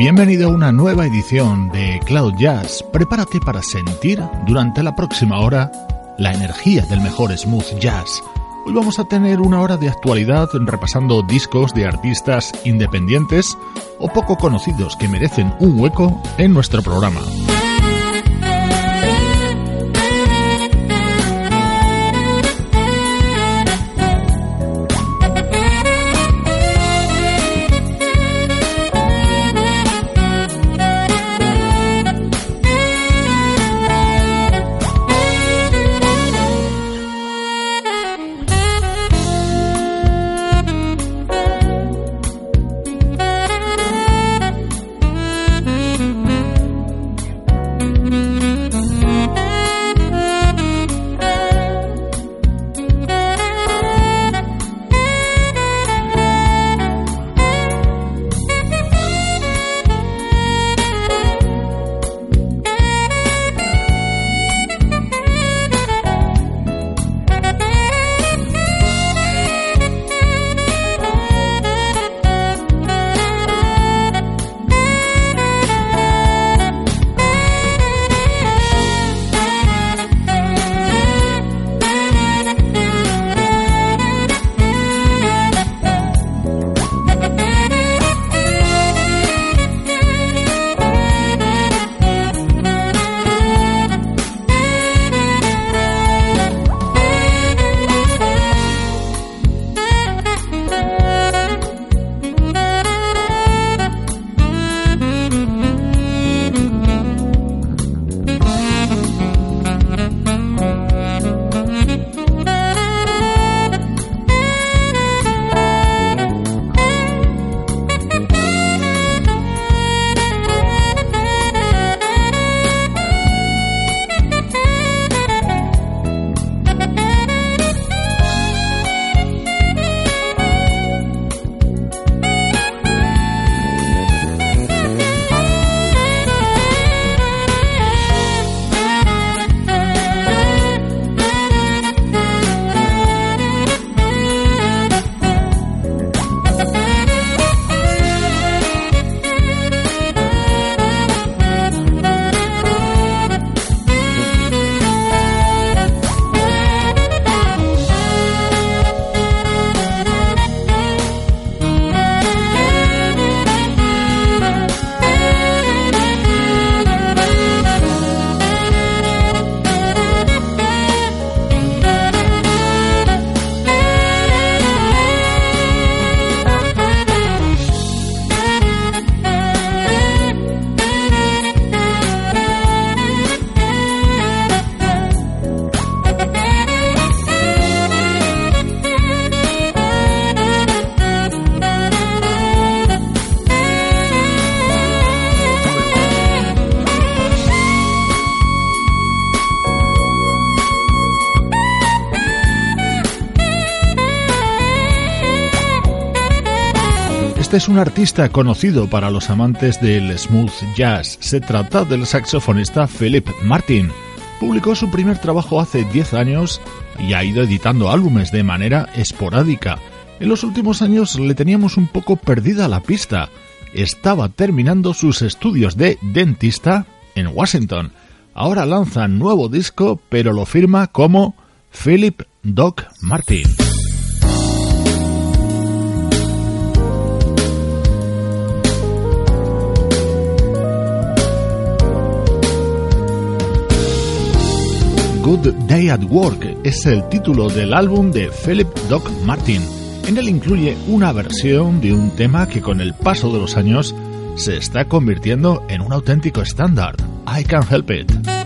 Bienvenido a una nueva edición de Cloud Jazz. Prepárate para sentir durante la próxima hora la energía del mejor smooth jazz. Hoy vamos a tener una hora de actualidad repasando discos de artistas independientes o poco conocidos que merecen un hueco en nuestro programa. Este es un artista conocido para los amantes del smooth jazz. Se trata del saxofonista Philip Martin. Publicó su primer trabajo hace 10 años y ha ido editando álbumes de manera esporádica. En los últimos años le teníamos un poco perdida la pista. Estaba terminando sus estudios de dentista en Washington. Ahora lanza nuevo disco, pero lo firma como Philip Doc Martin. Good Day at Work es el título del álbum de Philip Doc Martin. En él incluye una versión de un tema que con el paso de los años se está convirtiendo en un auténtico estándar. I Can't Help It.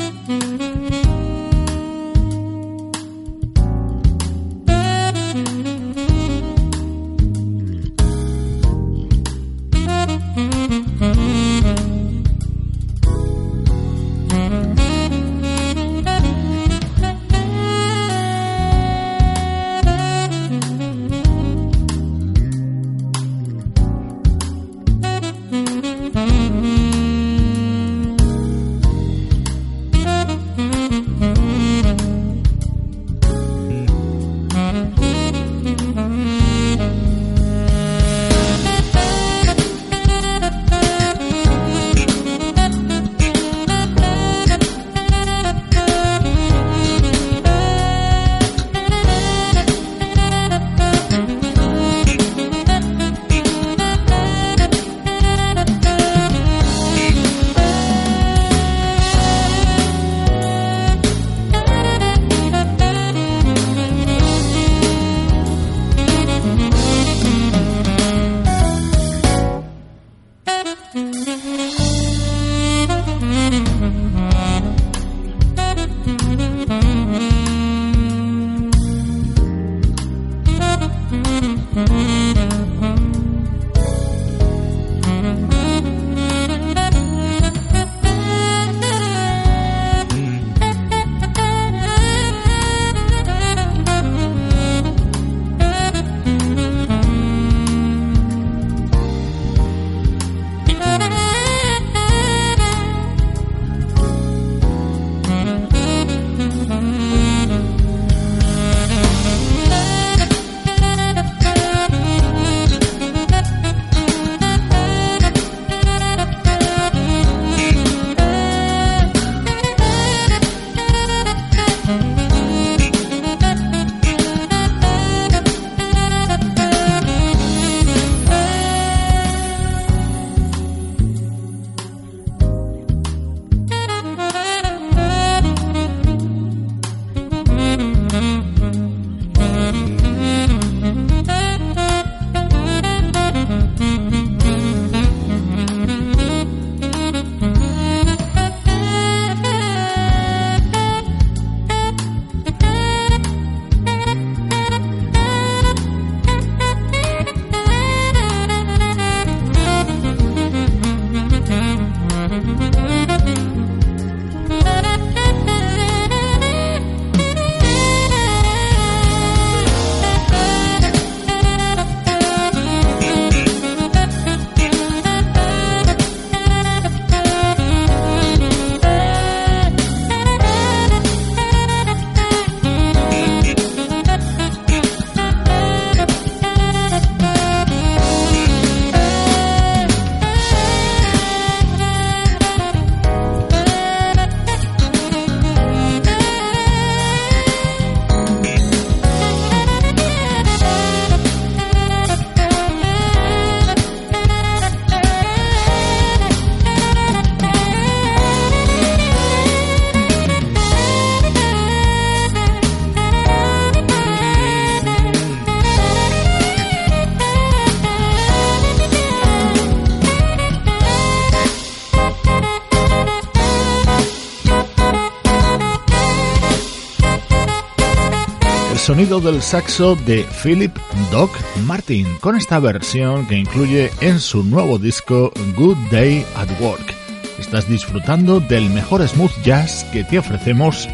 Sonido del saxo de Philip Doc Martin, con esta versión que incluye en su nuevo disco Good Day at Work. Estás disfrutando del mejor smooth jazz que te ofrecemos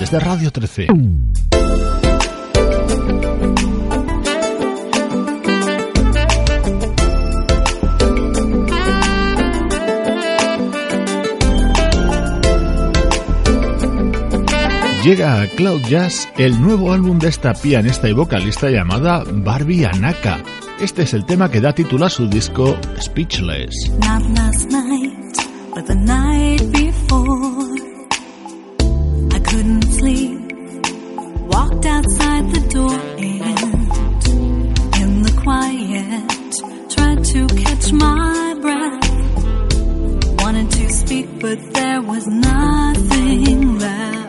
desde Radio 13. Llega a Cloud Jazz el nuevo álbum de esta pianista y vocalista llamada Barbie Anaka. Este es el tema que da título a su disco Speechless. Not last night, but the night before. I couldn't sleep. Walked outside the door and in the quiet tried to catch my breath. Wanted to speak, but there was nothing left.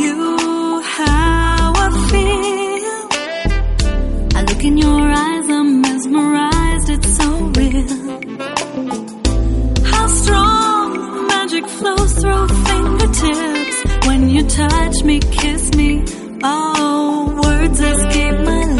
you how I feel. I look in your eyes, I'm mesmerized, it's so real. How strong magic flows through fingertips. When you touch me, kiss me, oh, words escape my lips.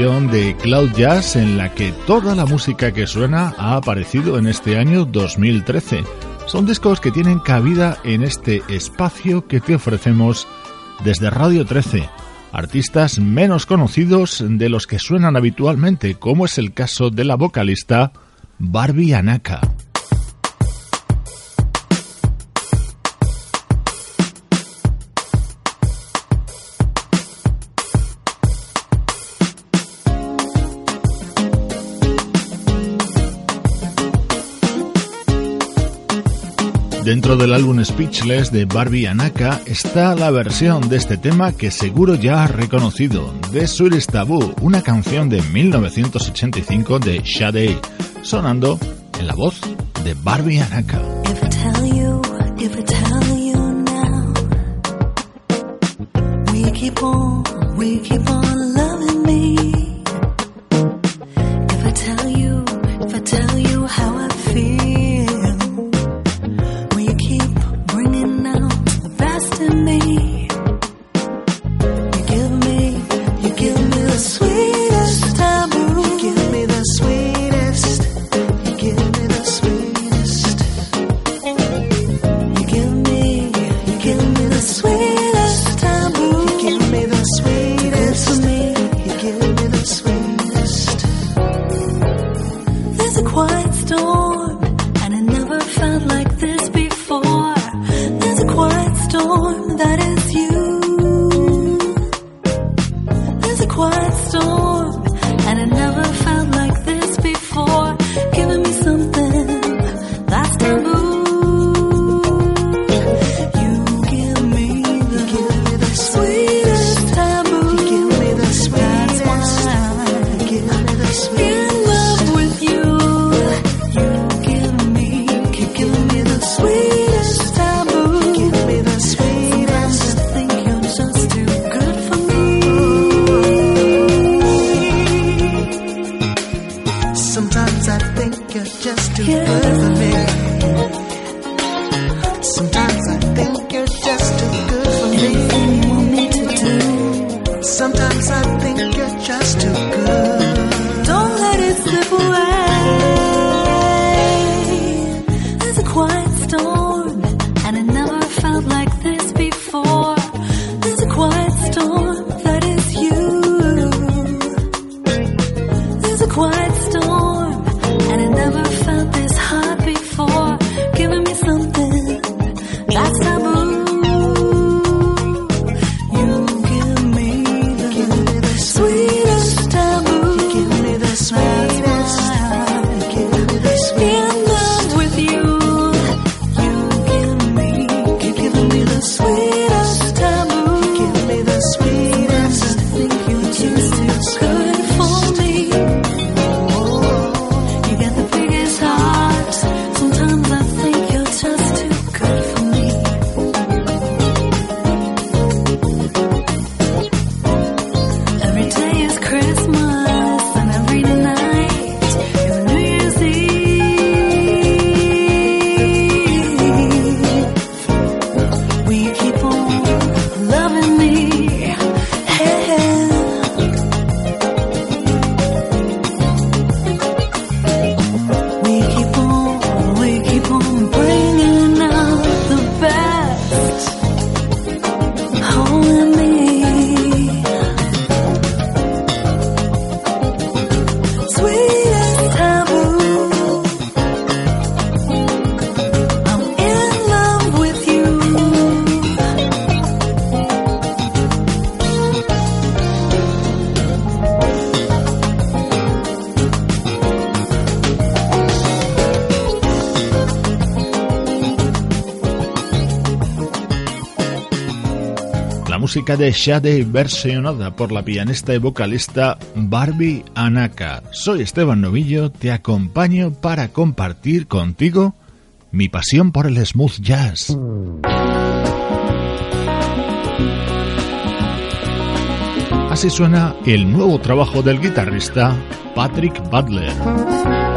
de Cloud Jazz en la que toda la música que suena ha aparecido en este año 2013. Son discos que tienen cabida en este espacio que te ofrecemos desde Radio 13. Artistas menos conocidos de los que suenan habitualmente, como es el caso de la vocalista Barbie Anaka. Dentro del álbum Speechless de Barbie Anaka está la versión de este tema que seguro ya has reconocido, The Sweetest Taboo, una canción de 1985 de Sade, sonando en la voz de Barbie Anaka. De Shade versionada por la pianista y vocalista Barbie Anaka. Soy Esteban Novillo, te acompaño para compartir contigo mi pasión por el smooth jazz. Así suena el nuevo trabajo del guitarrista Patrick Butler.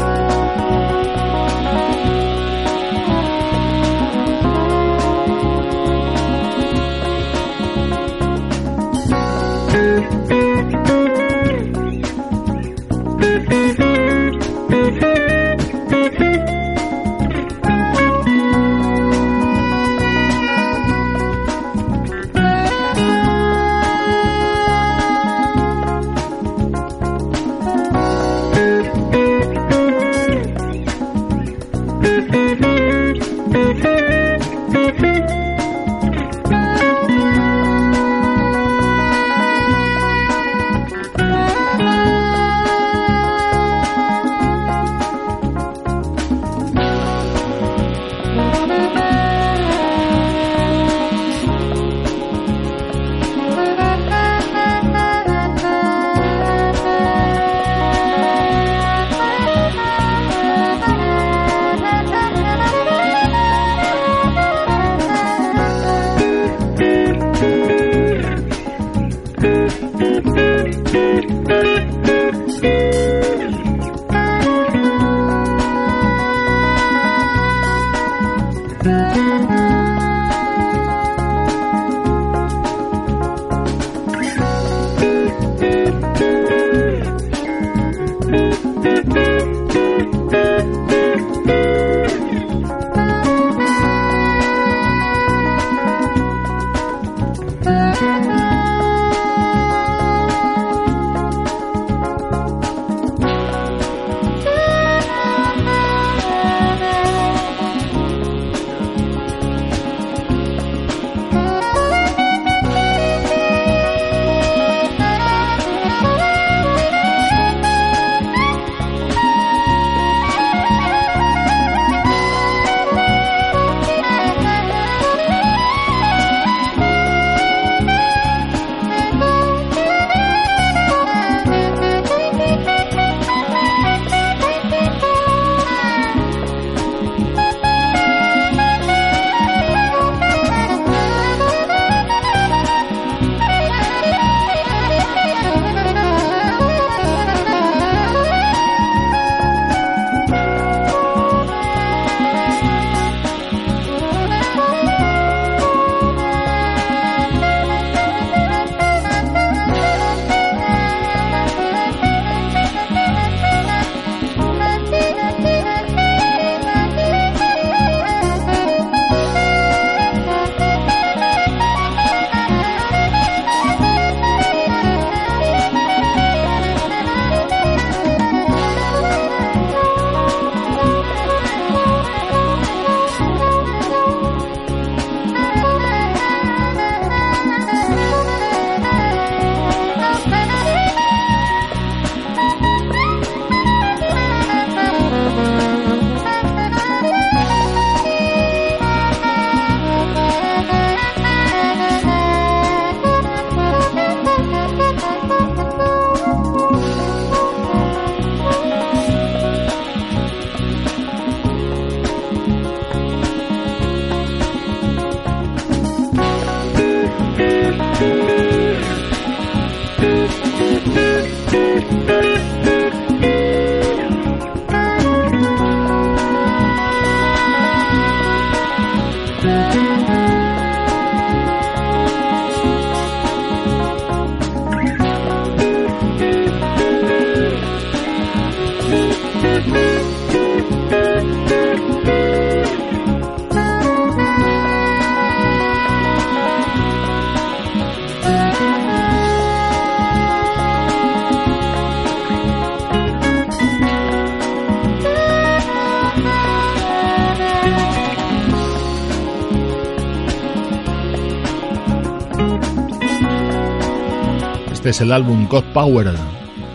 es el álbum God Power,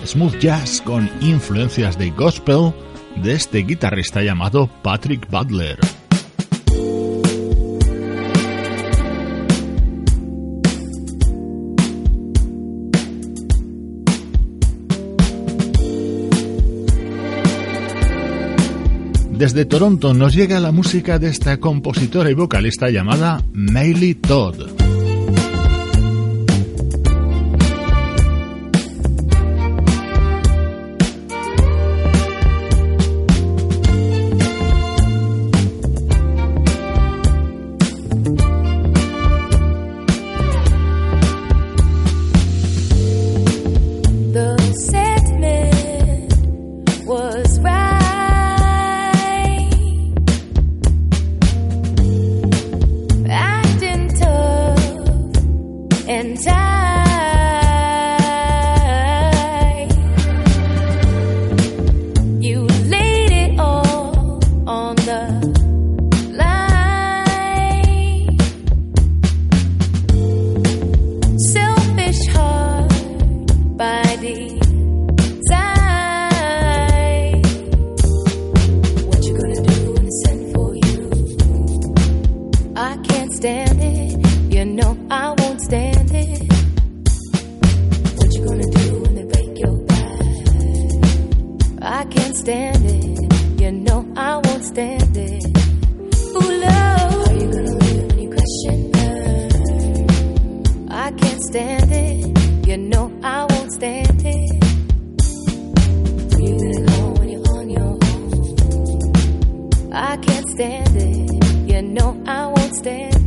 smooth jazz con influencias de gospel de este guitarrista llamado Patrick Butler. Desde Toronto nos llega la música de esta compositora y vocalista llamada Maylie Todd. know I won't stand.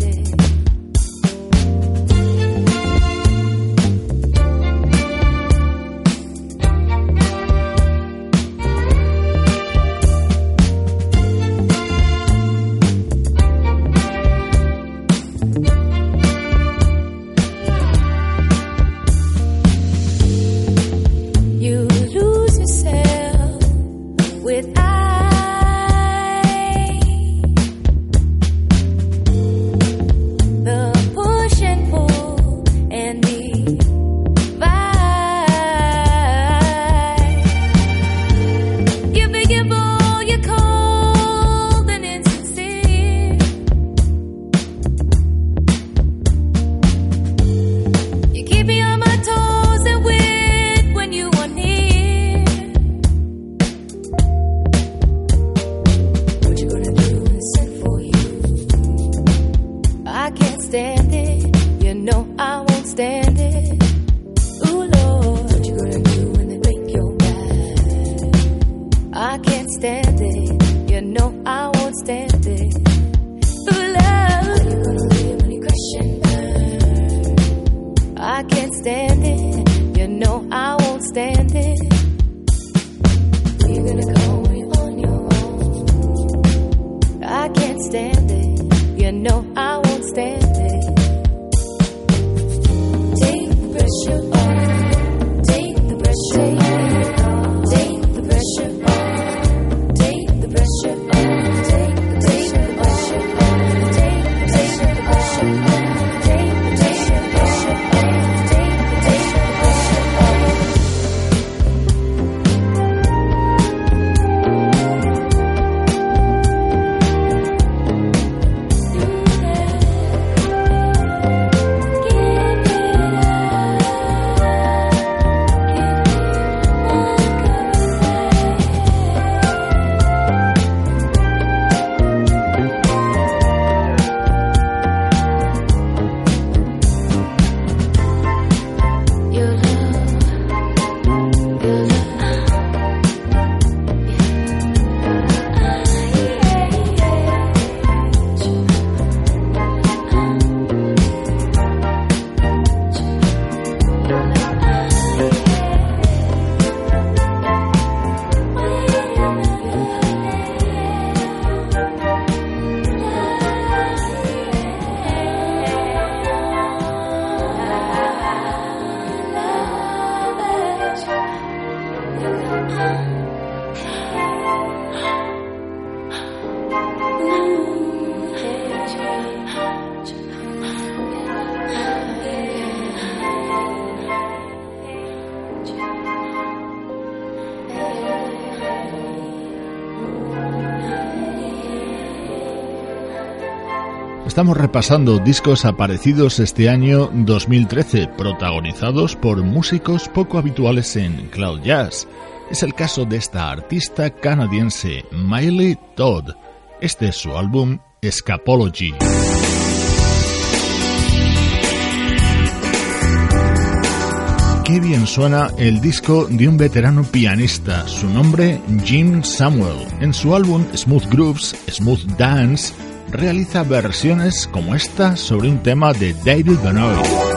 Estamos repasando discos aparecidos este año 2013, protagonizados por músicos poco habituales en Cloud Jazz. Es el caso de esta artista canadiense, Miley Todd. Este es su álbum Scapology. Qué bien suena el disco de un veterano pianista, su nombre Jim Samuel. En su álbum Smooth Grooves, Smooth Dance, realiza versiones como esta sobre un tema de David Benoit.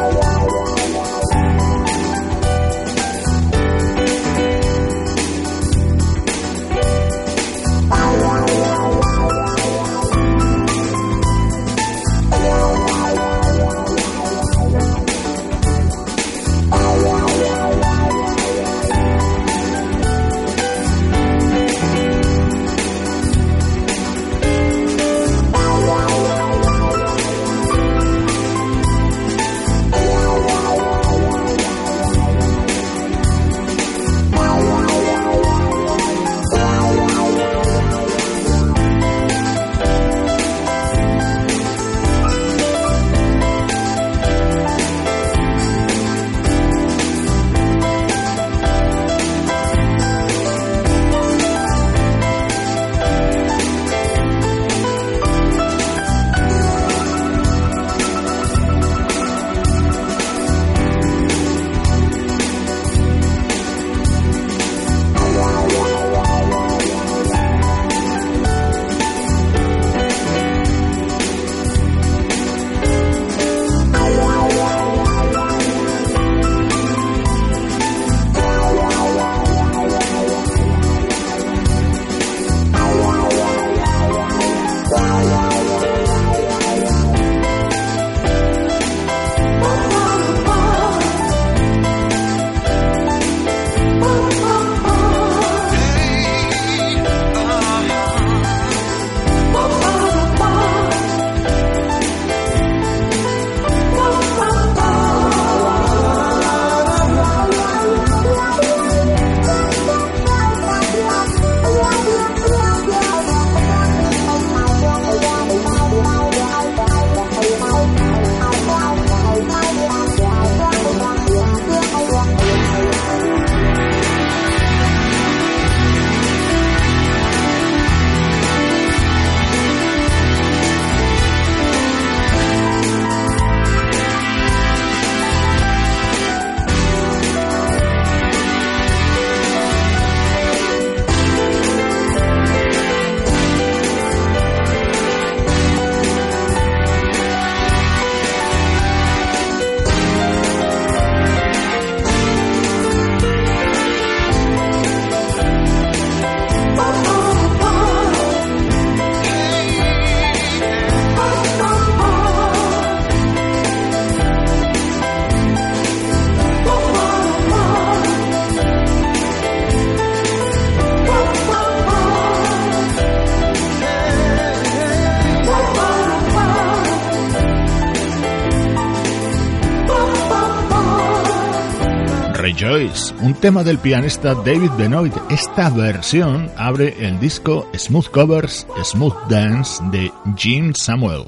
Un tema del pianista David Benoit. Esta versión abre el disco Smooth Covers, Smooth Dance de Jim Samuel.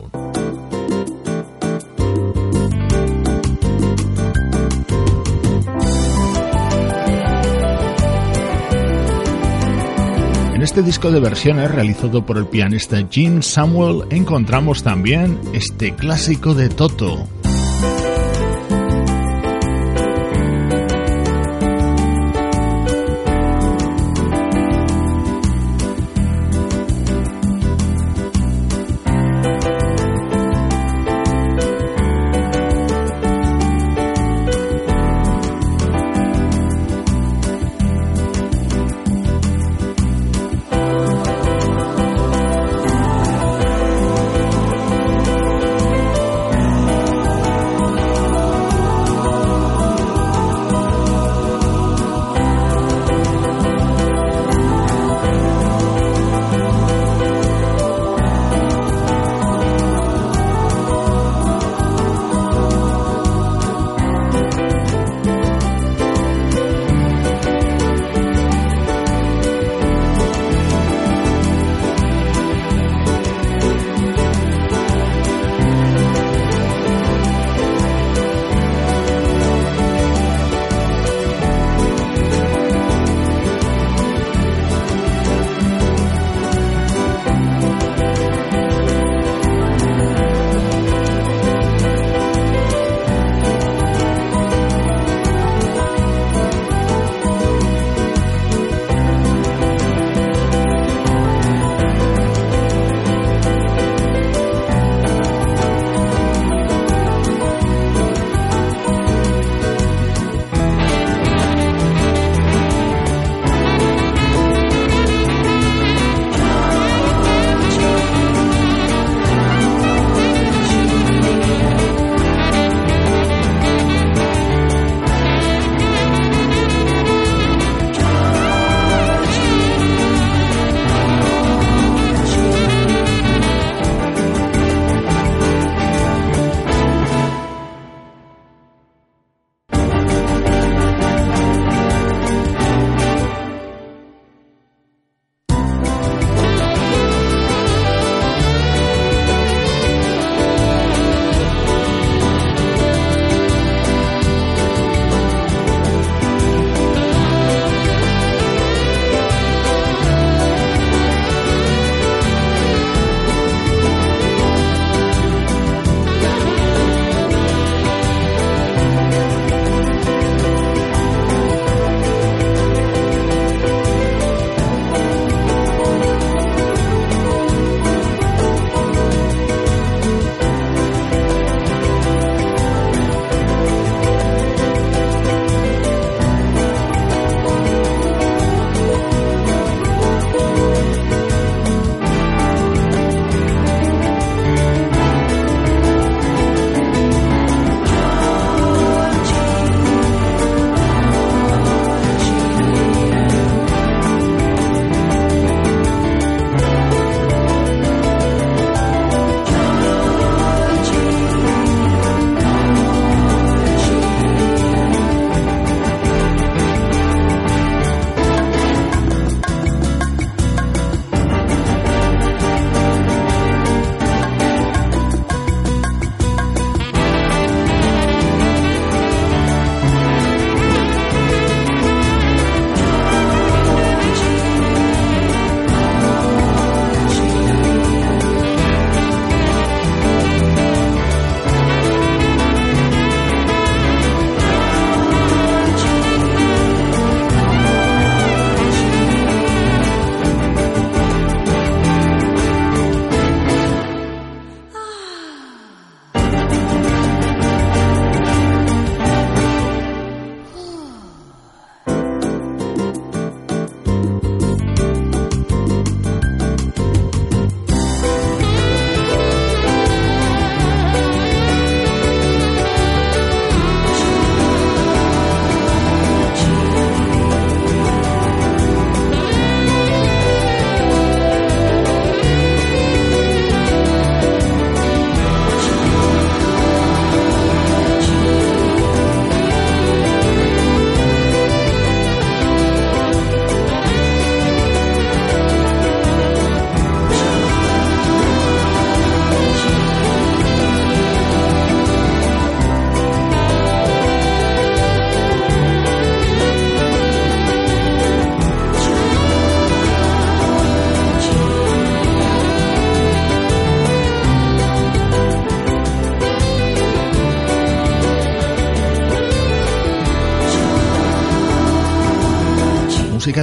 En este disco de versiones realizado por el pianista Jim Samuel encontramos también este clásico de Toto.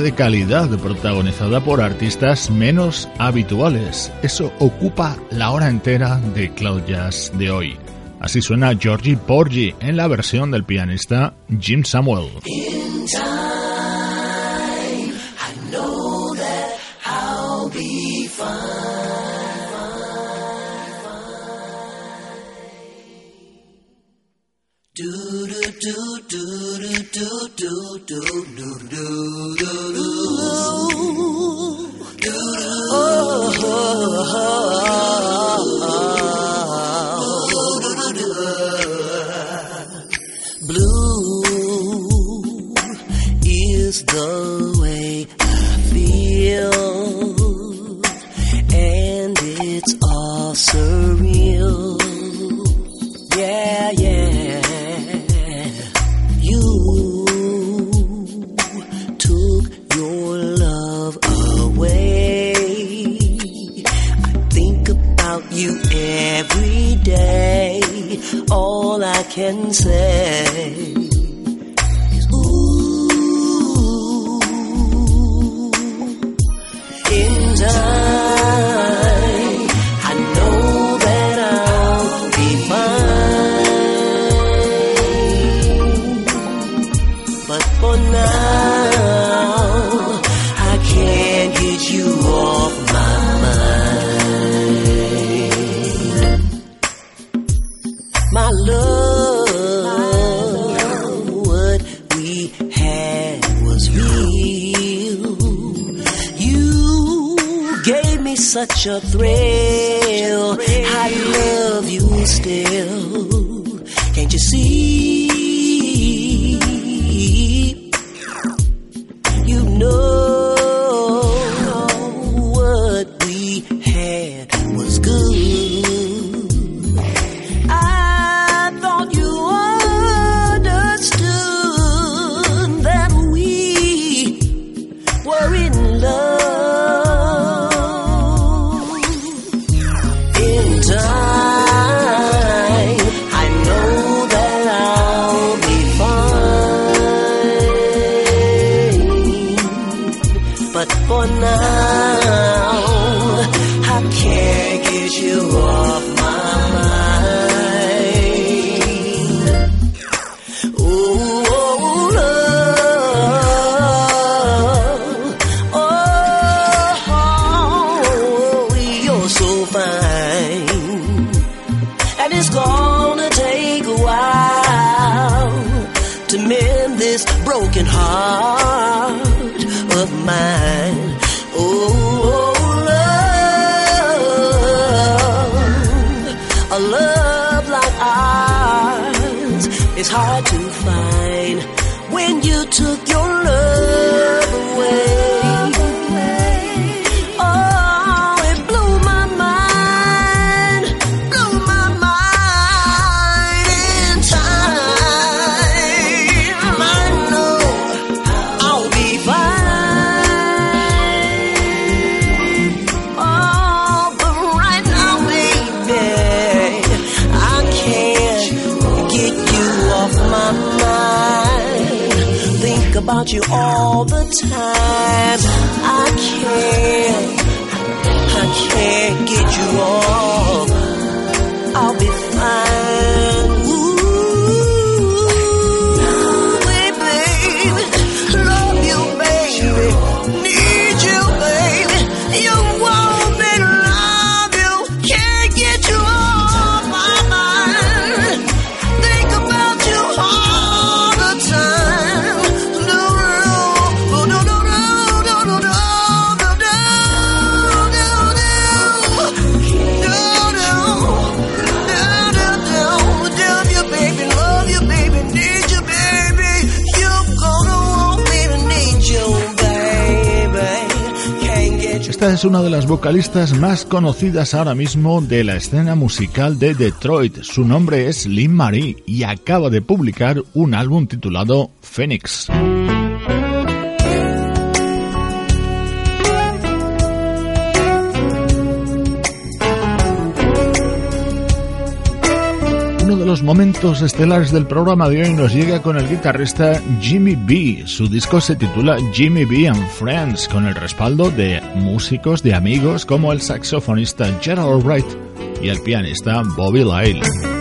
De calidad protagonizada por artistas menos habituales. Eso ocupa la hora entera de Cloud Jazz de hoy. Así suena Georgie Porgy en la versión del pianista Jim Samuel. But for now, I can't get you off my es una de las vocalistas más conocidas ahora mismo de la escena musical de Detroit. Su nombre es Lynn Marie y acaba de publicar un álbum titulado Phoenix. Los momentos estelares del programa de hoy nos llega con el guitarrista Jimmy B. Su disco se titula Jimmy B and Friends, con el respaldo de músicos, de amigos como el saxofonista Gerald Wright y el pianista Bobby Lyle.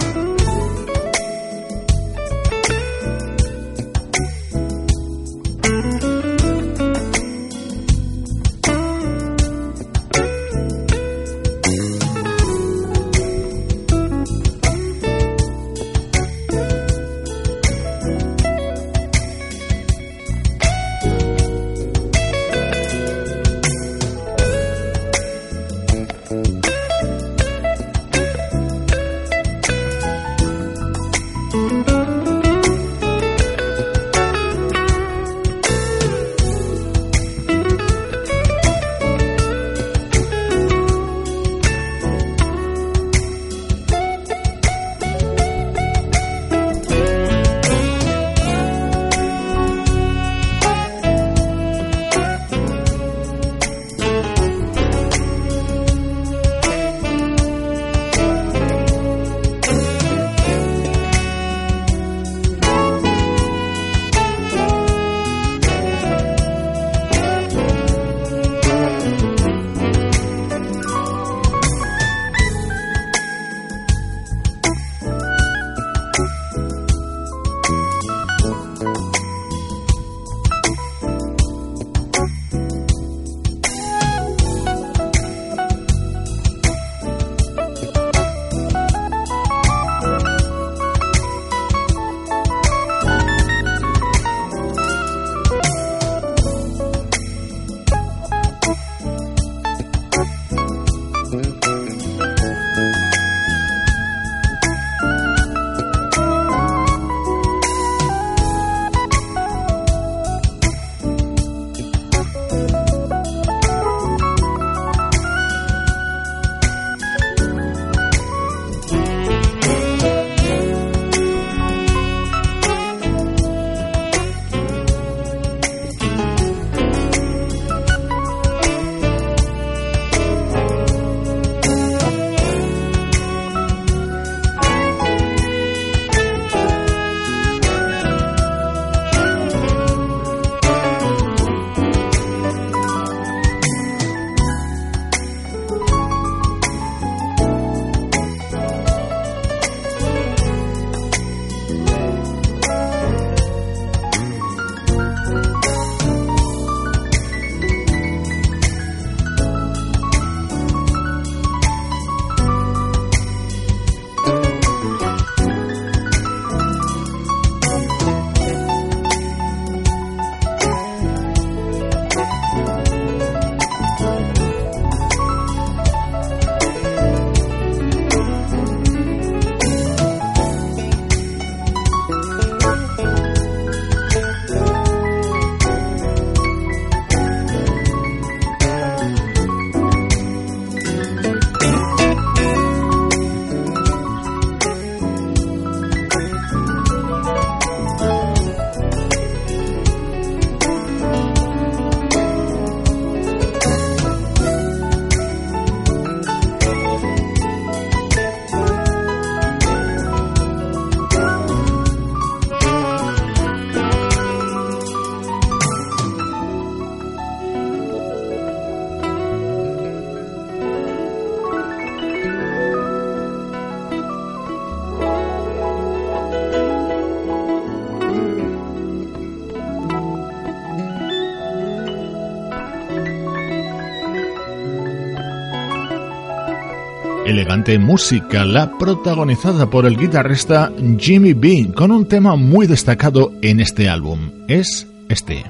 Música, la protagonizada por el guitarrista Jimmy B, con un tema muy destacado en este álbum. Es este.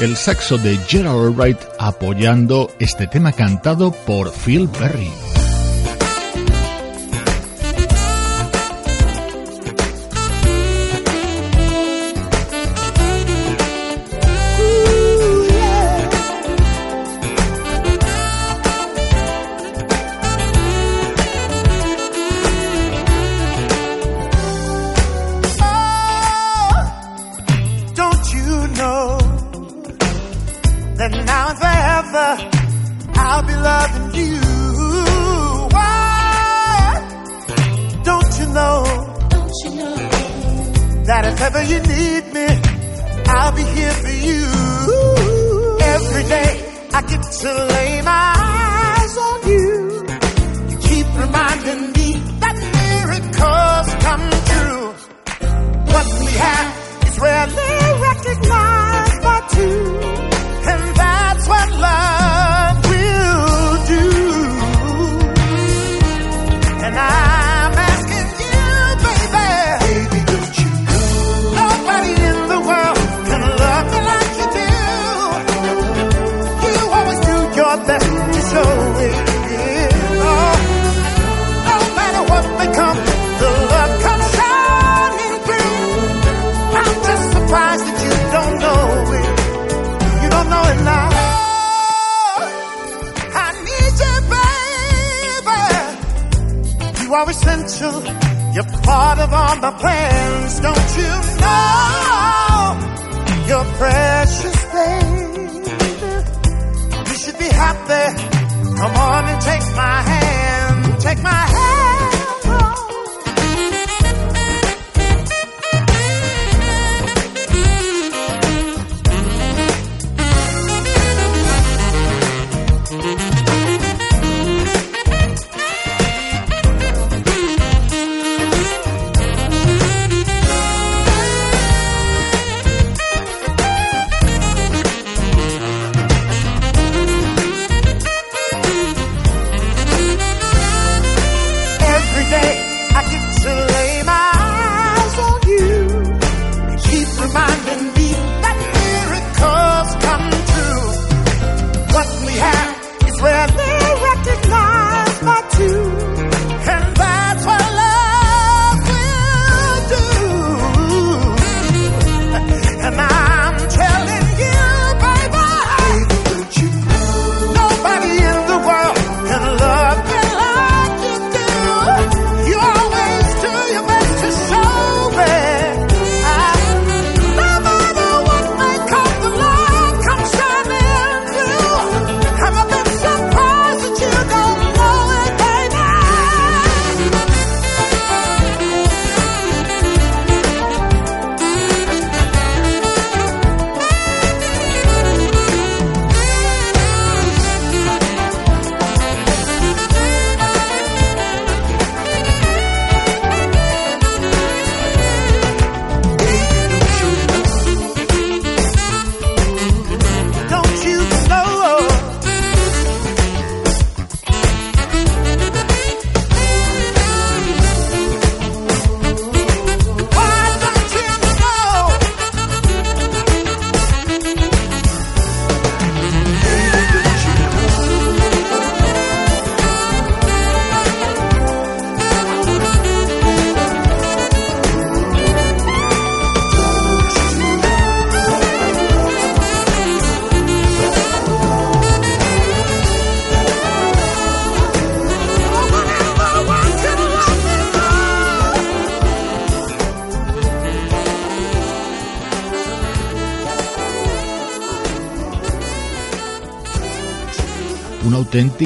El saxo de Gerald Wright apoyando este tema cantado por Phil Perry. If ever you need me, I'll be here for you. Every day I get to lay my eyes on you. You keep reminding me that miracles come true. What we have is rarely recognized by two. And that's what love You are essential. You're part of all my plans, don't you know? You're precious, baby. You should be happy. Come on and take my hand. Take my hand.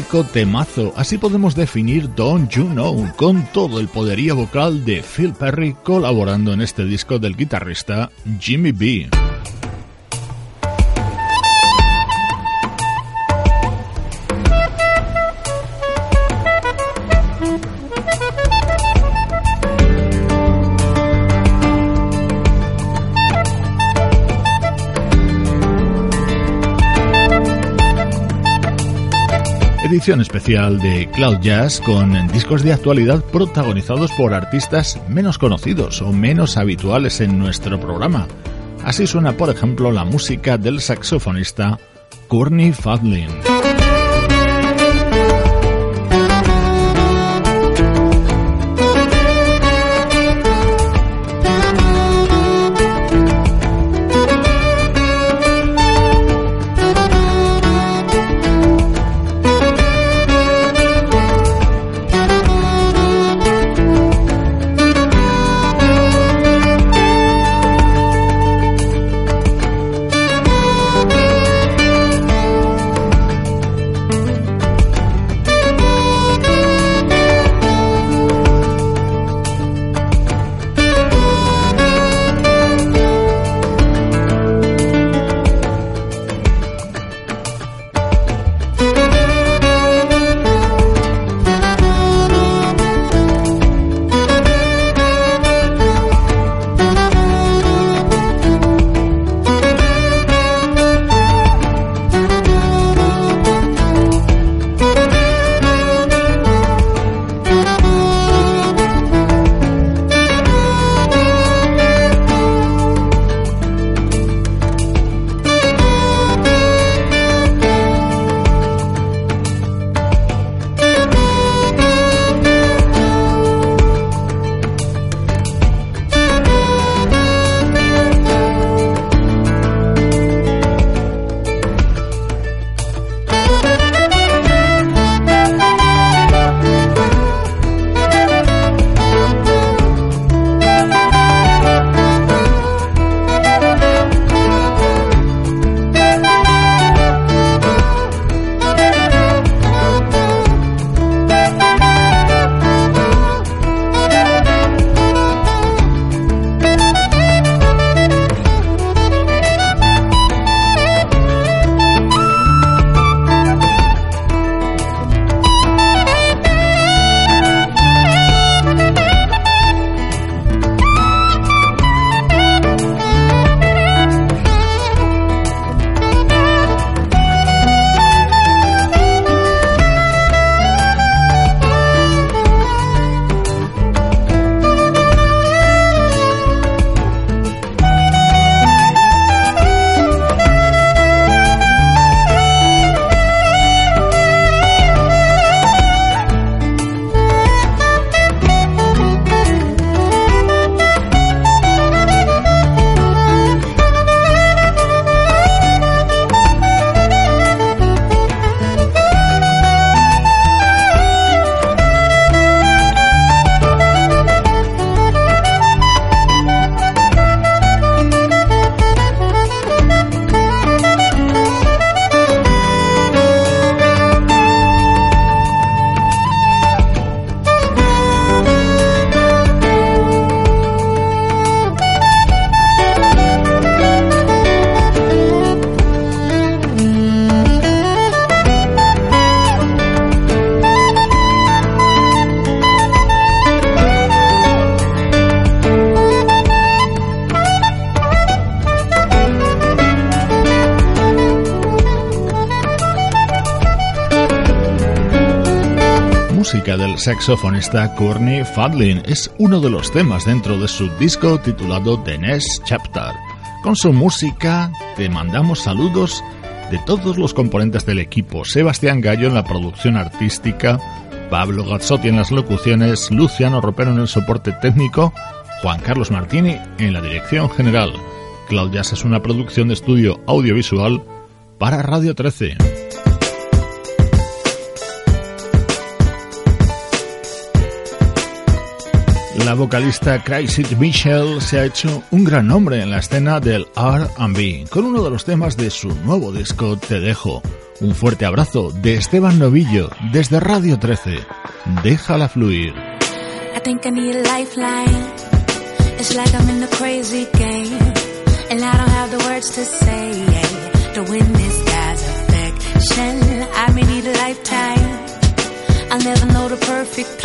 Temazo, así podemos definir Don't You Know, con todo el poderío vocal de Phil Perry colaborando en este disco del guitarrista Jimmy B. Edición especial de Cloud Jazz con discos de actualidad protagonizados por artistas menos conocidos o menos habituales en nuestro programa. Así suena, por ejemplo, la música del saxofonista Courtney Fadlin. El saxofonista Courtney Fadlin. Es uno de los temas dentro de su disco titulado The Next Chapter. Con su música te mandamos saludos de todos los componentes del equipo. Sebastián Gallo en la producción artística, Pablo Gazzotti en las locuciones, Luciano Ropero en el soporte técnico, Juan Carlos Martini en la dirección general. Claudias es una producción de estudio audiovisual para Radio 13. la vocalista Crazy Mitchell se ha hecho un gran nombre en la escena del RB con uno de los temas de su nuevo disco Te Dejo. Un fuerte abrazo de Esteban Novillo desde Radio 13. Déjala fluir. I'll never know the perfect.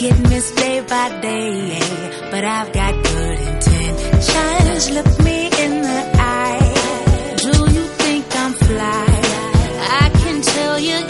get day by day, but I've got good intentions. Look me in the eye. Do you think I'm fly? I can tell you.